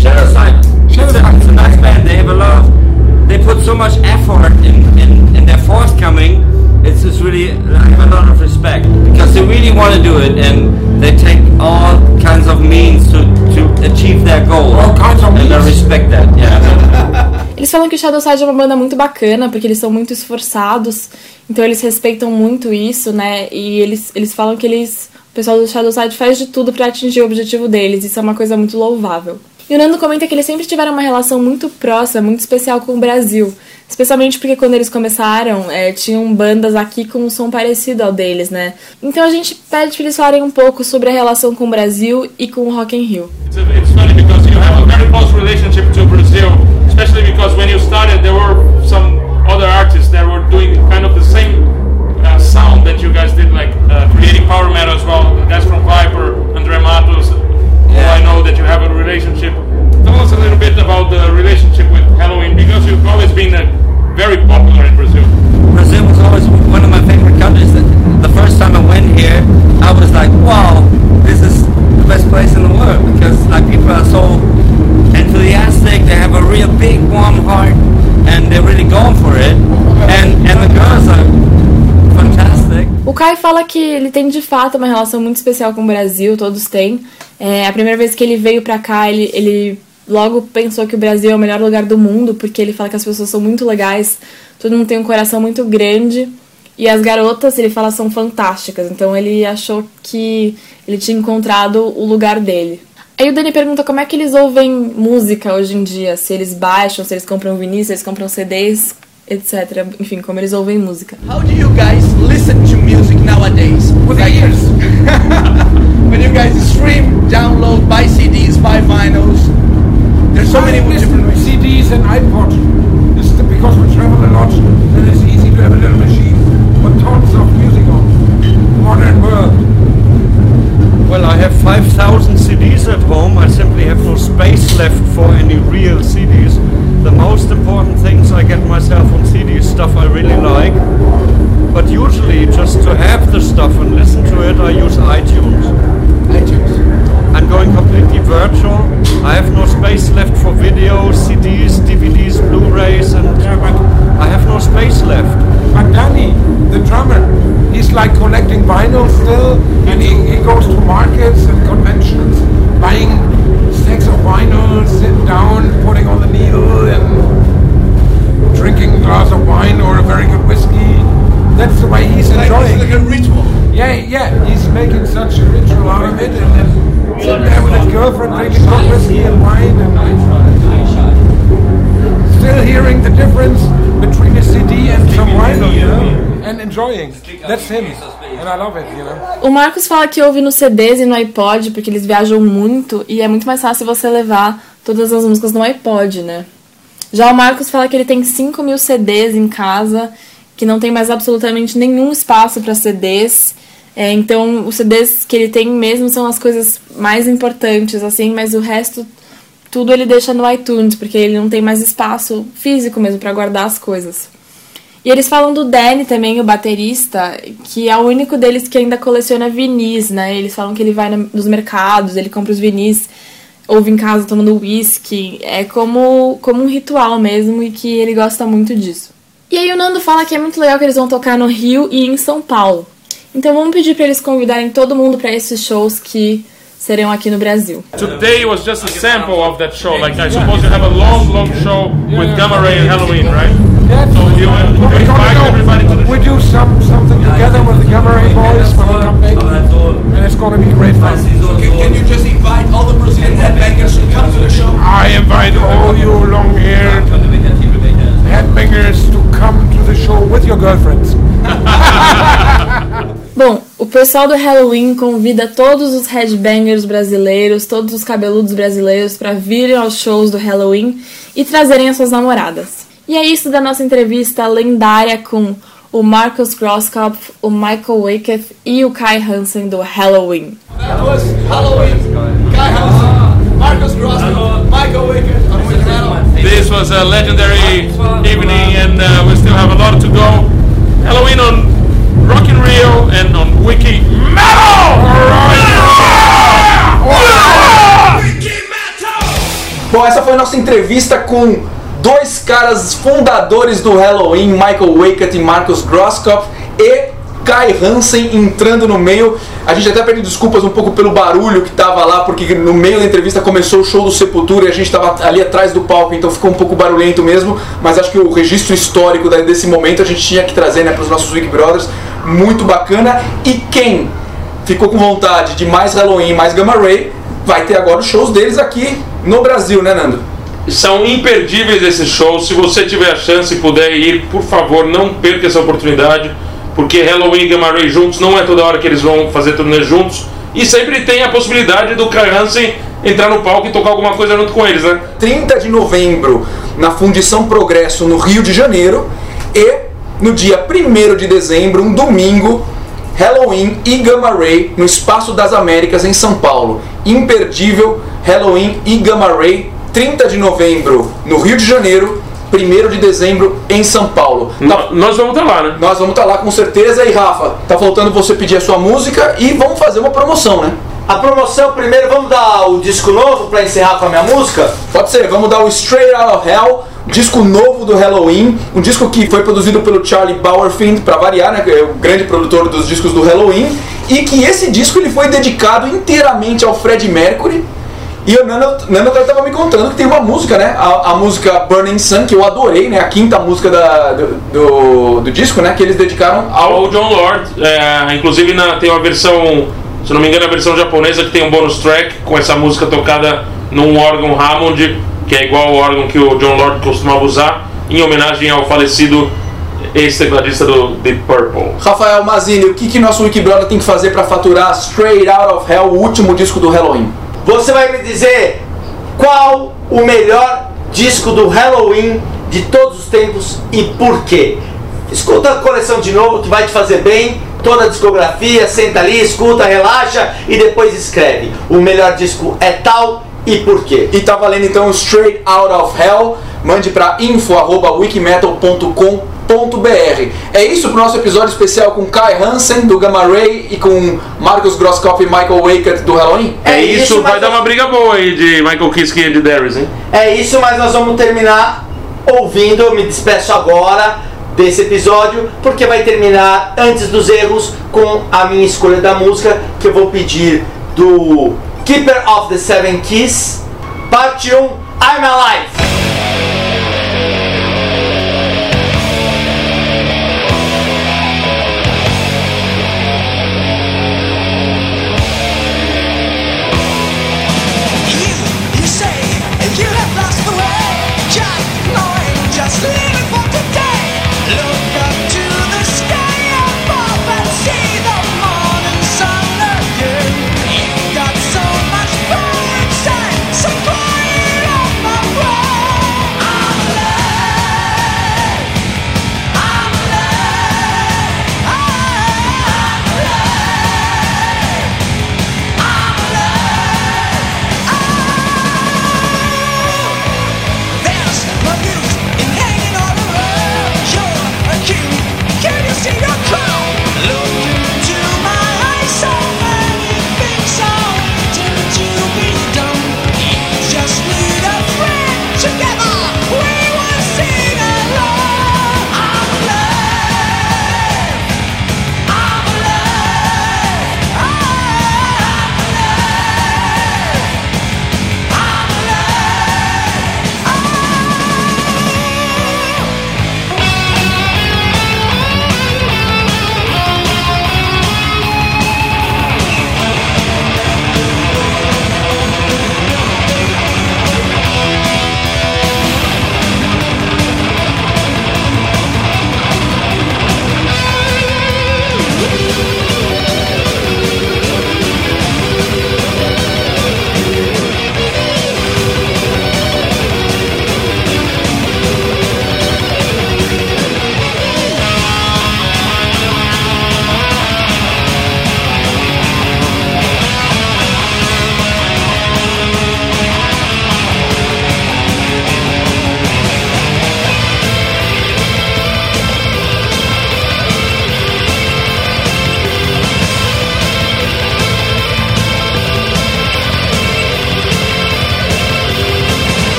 Shadow Side. It's a, it's a nice band. They have a lot of. They put so much effort in, in, in their forthcoming. It's just really. I have a lot of respect because they really want to do it and they take all kinds of means to, to achieve their goal. All kinds of and I respect that. Yeah. Eles falam que o Shadow Side é uma banda muito bacana, porque eles são muito esforçados, então eles respeitam muito isso, né? E eles, eles falam que eles. O pessoal do Shadow Side faz de tudo pra atingir o objetivo deles, isso é uma coisa muito louvável. E o Nando comenta que eles sempre tiveram uma relação muito próxima, muito especial com o Brasil. Especialmente porque quando eles começaram, é, tinham bandas aqui com um som parecido ao deles, né? Então a gente pede pra eles falarem um pouco sobre a relação com o Brasil e com o Rock in Rio. It's, it's funny a to Brazil, especially because when you started, there were some other artists that were doing kind of the same uh, sound that you guys did, like uh, creating power metal as well. That's from Viper, Andre Matos. who I know that you have a relationship. Tell us a little bit about the relationship with Halloween because you've always been uh, very popular in Brazil. Brazil was always one of my favorite countries. The first time I went here, I was like, wow, this is the best place in the world because like people are so enthusiastic. They have a real big warm heart and they're really going for it. And and the girls are fantastic. O Kai fala que ele tem de fato uma relação muito especial com o Brasil, todos têm. É, a primeira vez que ele veio pra cá, ele, ele logo pensou que o Brasil é o melhor lugar do mundo, porque ele fala que as pessoas são muito legais, todo mundo tem um coração muito grande. E as garotas, ele fala, são fantásticas. Então ele achou que ele tinha encontrado o lugar dele. Aí o Dani pergunta como é que eles ouvem música hoje em dia, se eles baixam, se eles compram vinil, se eles compram CDs, etc. Enfim, como eles ouvem música. How do you guys listen to music nowadays? with the ears. when you guys stream, download, buy CDs, buy vinyls. There's so many I listen different ways. CDs and iPod. The, because we travel a lot, and it's easy to have a little machine with tons of music on. Modern world. Well, I have 5,000 CDs at home. I simply have no space left for any real CDs. The most important things I get myself on CDs, stuff I really like. But usually, just to have the stuff and listen to it, I use iTunes. iTunes. I'm going completely virtual. I have no space left for videos, CDs, DVDs, Blu-rays, and I have no space left. But Danny, the drummer, he's like collecting vinyl still, and he, he goes to markets and conventions, buying stacks of vinyl, sitting down, putting on the needle, and drinking a glass of wine or a very good whiskey. That's the way he's Like, enjoying. it's like a ritual. Yeah, yeah, he's making such a ritual out of it, and then sitting there with his girlfriend drinking good whiskey and wine, and still hearing the difference O Marcos fala que ouve no CDs e no iPod, porque eles viajam muito e é muito mais fácil você levar todas as músicas no iPod, né? Já o Marcos fala que ele tem 5 mil CDs em casa, que não tem mais absolutamente nenhum espaço para CDs. É, então, os CDs que ele tem mesmo são as coisas mais importantes, assim, mas o resto, tudo ele deixa no iTunes, porque ele não tem mais espaço físico mesmo para guardar as coisas. E eles falam do Danny também, o baterista, que é o único deles que ainda coleciona vinis, né? Eles falam que ele vai nos mercados, ele compra os vinis, ouve em casa tomando whisky. É como, como um ritual mesmo e que ele gosta muito disso. E aí o Nando fala que é muito legal que eles vão tocar no Rio e em São Paulo. Então vamos pedir para eles convidarem todo mundo para esses shows que serão aqui no Brasil. Today was just a sample of that show. Like I suppose you have a long, long show with Gamma Ray and Halloween, right? Yeah, So you invite everybody to the go. We do some something together with the Gamma Ray boys when we come back, and it's gonna be great fun. Can you just invite all the Brazilian headbangers to come to the show? I invite all you long-haired headbangers to come to the show with your girlfriends. Bom, o pessoal do Halloween convida todos os headbangers brasileiros, todos os cabeludos brasileiros para virem aos shows do Halloween e trazerem as suas namoradas. E é isso da nossa entrevista lendária com o Marcus Grosskopf, o Michael Waketh e o Kai Hansen do Halloween. Halloween. Kai Hansen, Marcus Grosskopf, Michael Waketh. This was a legendary evening, and uh, we still have a lot to go. Halloween on Rock in Rio and on Wiki Bom, essa foi nossa entrevista com dois caras fundadores do Halloween, Michael Wakett e Marcus Grosskopf, e Kai Hansen entrando no meio. A gente até pede desculpas um pouco pelo barulho que tava lá, porque no meio da entrevista começou o show do Sepultura e a gente tava ali atrás do palco, então ficou um pouco barulhento mesmo. Mas acho que o registro histórico desse momento a gente tinha que trazer né, para os nossos Wiki Brothers. Muito bacana. E quem ficou com vontade de mais Halloween, mais Gamma Ray, vai ter agora os shows deles aqui no Brasil, né, Nando? São imperdíveis esses shows. Se você tiver a chance e puder ir, por favor, não perca essa oportunidade. Porque Halloween e Gamma Ray juntos não é toda hora que eles vão fazer turnê juntos. E sempre tem a possibilidade do Kai Hansen entrar no palco e tocar alguma coisa junto com eles, né? 30 de novembro na Fundição Progresso, no Rio de Janeiro. E no dia 1 de dezembro, um domingo, Halloween e Gamma Ray no Espaço das Américas, em São Paulo. Imperdível Halloween e Gamma Ray 30 de novembro no Rio de Janeiro, 1 de dezembro em São Paulo. Tá, nós vamos estar tá lá, né? Nós vamos estar tá lá com certeza. E Rafa, tá faltando você pedir a sua música e vamos fazer uma promoção, né? A promoção, primeiro, vamos dar o disco novo para encerrar com a minha música? Pode ser, vamos dar o Straight Out of Hell, disco novo do Halloween, um disco que foi produzido pelo Charlie Bauerfind, para variar, né, que é o grande produtor dos discos do Halloween, e que esse disco ele foi dedicado inteiramente ao Fred Mercury, e o Nano, Nano tava me contando que tem uma música, né? A, a, música Burning Sun, que eu adorei, né? A quinta música da, do, do, do disco, né? Que eles dedicaram ao, ao John Lord. É, inclusive na, tem uma versão, se não me engano, a versão japonesa que tem um bonus track com essa música tocada num órgão Hammond, que é igual ao órgão que o John Lord costumava usar, em homenagem ao falecido ex-tecladista do Deep Purple. Rafael Mazini, o que, que nosso Wikibrother tem que fazer para faturar Straight Out of Hell, o último disco do Halloween? Você vai me dizer qual o melhor disco do Halloween de todos os tempos e por quê? Escuta a coleção de novo que vai te fazer bem. Toda a discografia, senta ali, escuta, relaxa e depois escreve. O melhor disco é tal e por quê? E tá valendo então Straight Out of Hell. Mande para info@wikimetal.com é isso pro nosso episódio especial com Kai Hansen do Gamma Ray e com Marcos Grosskopf e Michael Wakert do Halloween? É, é isso, isso vai dar uma briga boa aí de Michael Kiske e de Darius, hein? É isso, mas nós vamos terminar ouvindo, me despeço agora desse episódio, porque vai terminar antes dos erros com a minha escolha da música que eu vou pedir do Keeper of the Seven Keys, parte 1, I'm Alive!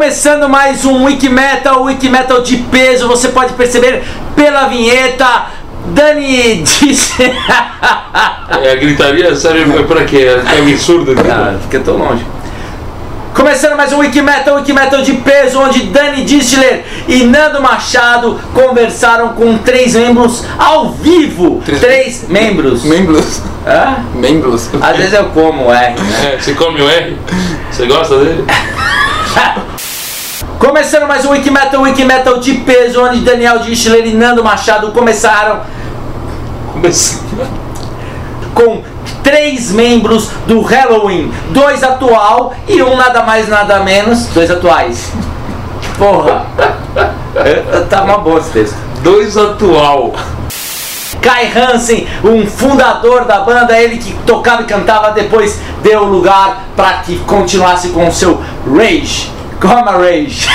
Começando mais um Wiki Metal, Wiki Metal de peso, você pode perceber pela vinheta. Dani disse. é, a gritaria serve pra quê? É absurdo. Ah, fica tão longe. Começando mais um Wiki Metal, Wiki Metal de peso, onde Dani Distler e Nando Machado conversaram com três membros ao vivo. Três, três membros. Membros. Hã? Membros. Às vezes eu como o R, né? É, você come o R? Você gosta dele? Começando mais um Wiki Metal, Wiki Metal de peso, onde Daniel Distler e Nando Machado começaram. Com três membros do Halloween, dois atual e um nada mais nada menos, dois atuais. Porra, tá uma boa esse texto. Dois atual. Kai Hansen, um fundador da banda, ele que tocava e cantava, depois deu lugar para que continuasse com o seu Rage. Como a Rage?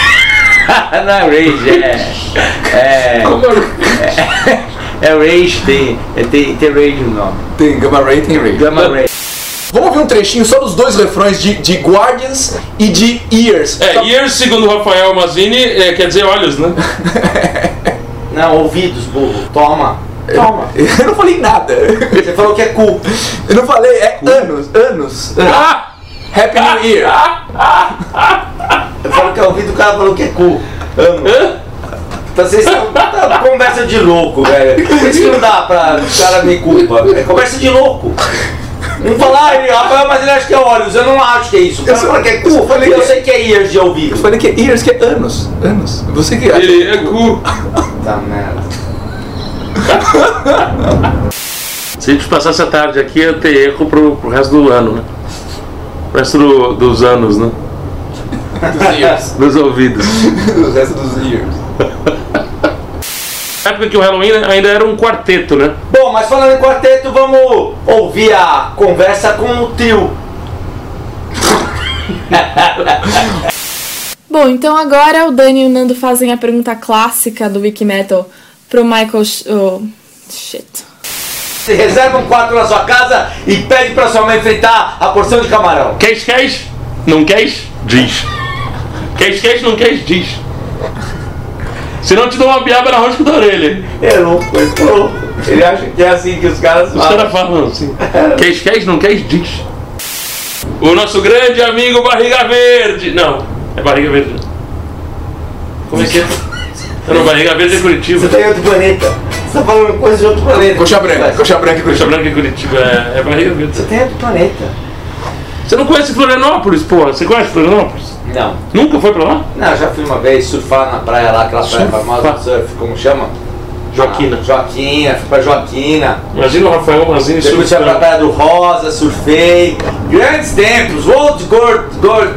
Não é Rage, é. É. é é Rage, tem, é, tem, tem Rage no nome. Tem Gamma Ray, tem Rage. Gamma Ray. Vamos ouvir um trechinho só dos dois refrões de, de Guardians e de Ears. É, Ears, segundo o Rafael Mazzini, é, quer dizer olhos, né? Não, ouvidos, burro. Toma. Toma. Eu não falei nada. Você falou que é cu. Eu não falei, é cu. anos, anos. Ah! Happy New Year. Eu falo que é ouvido, o cara falou que é cu. Anos. Então vocês são tá, conversa de louco, velho. Por isso que não dá pra o cara me culpa. É conversa de louco. Não falar, ah, Rafael, mas ele acha que é olhos. Eu não acho que é isso. O cara fala que é cu. Eu, falei eu que... sei que é ears de ouvido. Eu falei que é ears, que é anos. Anos. Você que acha? Ele é cu. Tá merda. Se a gente passasse a tarde aqui, ia ter eco pro, pro resto do ano, né? O resto do, dos anos, né? Dos ears. dos ouvidos. o resto dos ears. Na época que o Halloween ainda era um quarteto, né? Bom, mas falando em quarteto, vamos ouvir a conversa com o trio. Bom, então agora o Dani e o Nando fazem a pergunta clássica do Wikimetal pro Michael. Oh, shit. Se reserva um quarto na sua casa e pede pra sua mãe fritar a porção de camarão. Queres, queres? Não queres? Diz. Queres, queres? Não queres? Diz. Se não te dou uma biaba na rosca da orelha. É louco, louco. Ele acha que é assim que os caras falam. Os caras falam assim. Queres, queres, não queres? Diz. O nosso grande amigo Barriga Verde. Não, é Barriga Verde. Como é que é? Não, Barriga Verde é Curitiba. Você tá em outro planeta. Você tá falando coisa de outro planeta. Coxa branca, coxa branca, coxa branca e Curitiba. É, é Barriga Verde. Você tem outro planeta. Você não conhece Florianópolis, porra? Você conhece Florianópolis? Não. Nunca foi pra lá? Não, já fui uma vez surfar na praia lá, aquela praia famosa do surf, como chama? Joaquina. Ah, Joaquina, fui pra Joaquina. Imagina o Rafael Mazini surfando. Depois fui pra Praia do Rosa, surfei. Grandes tempos, old good, good,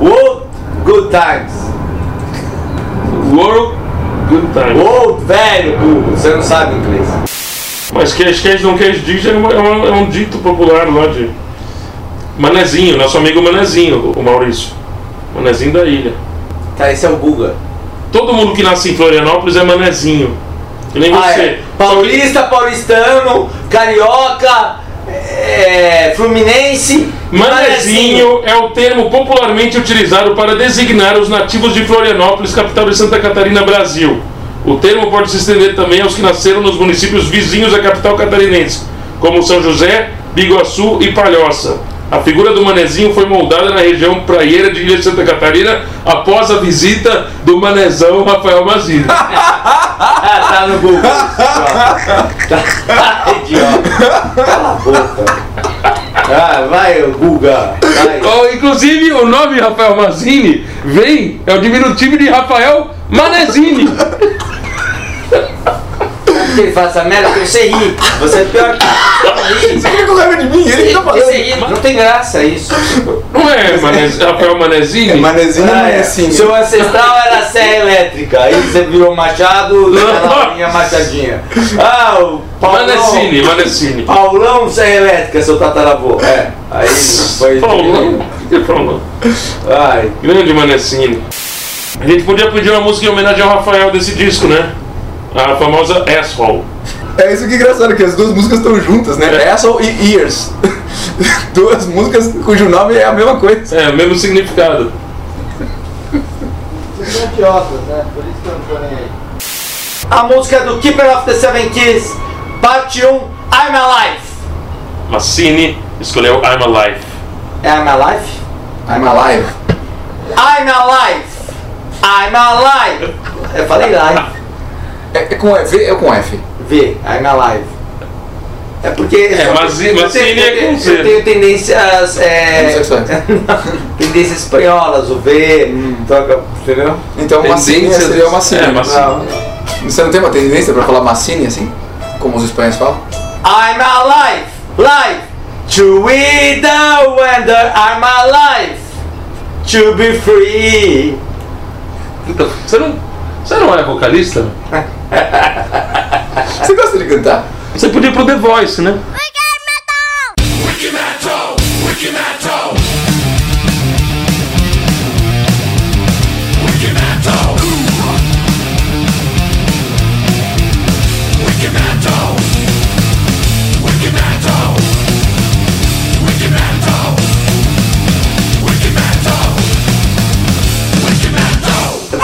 old good times. World good times. Old velho, burro, você não sabe inglês. Mas queijo, queijo não queijo diz é, é, um dito popular lá de Manezinho, nosso amigo Manezinho, o Maurício. Manezinho da ilha. Tá, esse é o Buga. Todo mundo que nasce em Florianópolis é Manezinho. Que nem ah, você. É. Paulista, paulistano, carioca, é, fluminense. Manezinho, é o termo popularmente utilizado para designar os nativos de Florianópolis, capital de Santa Catarina, Brasil. O termo pode se estender também aos que nasceram nos municípios vizinhos à capital catarinense, como São José, Biguaçu e Palhoça. A figura do manezinho foi moldada na região praieira de Ilha de Santa Catarina após a visita do manezão Rafael Mazini. tá no Google. tá idiota. Cala a boca. Ah, vai, Guga. Vai. Oh, inclusive, o nome Rafael Mazini vem, é o diminutivo de Rafael Manezini que ele faz essa merda porque você ri. Você é pior que Você quer com raiva de mim? Ele tá fazendo. Ri, não tem graça isso. Não é Manez, Rafael Manezinho? É Manezinho ah, é. Seu ancestral era serra elétrica, aí você virou machado, minha machadinha. Ah, o Paulão. Paulão serra elétrica, seu tataravô. É, aí foi. Paulão? Que Paulão? Ai. Grande Manecine. A gente podia pedir uma música em homenagem ao Rafael desse disco, né? A famosa Asshole. É isso que é engraçado, que as duas músicas estão juntas, né? É. Asshole e Ears. duas músicas cujo nome é a mesma coisa. É, o mesmo significado. Vocês são idiotas, né? Por isso que eu não tô nem aí. A música é do Keeper of the Seven Keys, parte 1, I'm Alive. Massini escolheu I'm Alive. É I'm Alive? I'm alive. I'm Alive. I'm Alive. Eu falei live. É, é com V ou com F? V, I'm Alive. É porque. É, mas- eu mas tenho- é eu tenho-. Eu tenho tendências. É, Homossexuais. tendências espanholas, o V, toca, entendeu? Então Massini Tendências- seria o Massini. É, Massini. Não. Você não tem uma tendência pra falar Massini assim? Como os espanhóis falam? I'm alive, live, to with the weather. I'm alive, to be free. Então, você não, você não é vocalista? Você gosta de cantar? Você podia ir pro The Voice, né? Você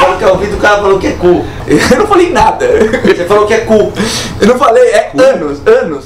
falou que é ouvido, o cara falou que é cu. Eu não falei nada. Você falou que é cu. Eu não falei, é anos, anos.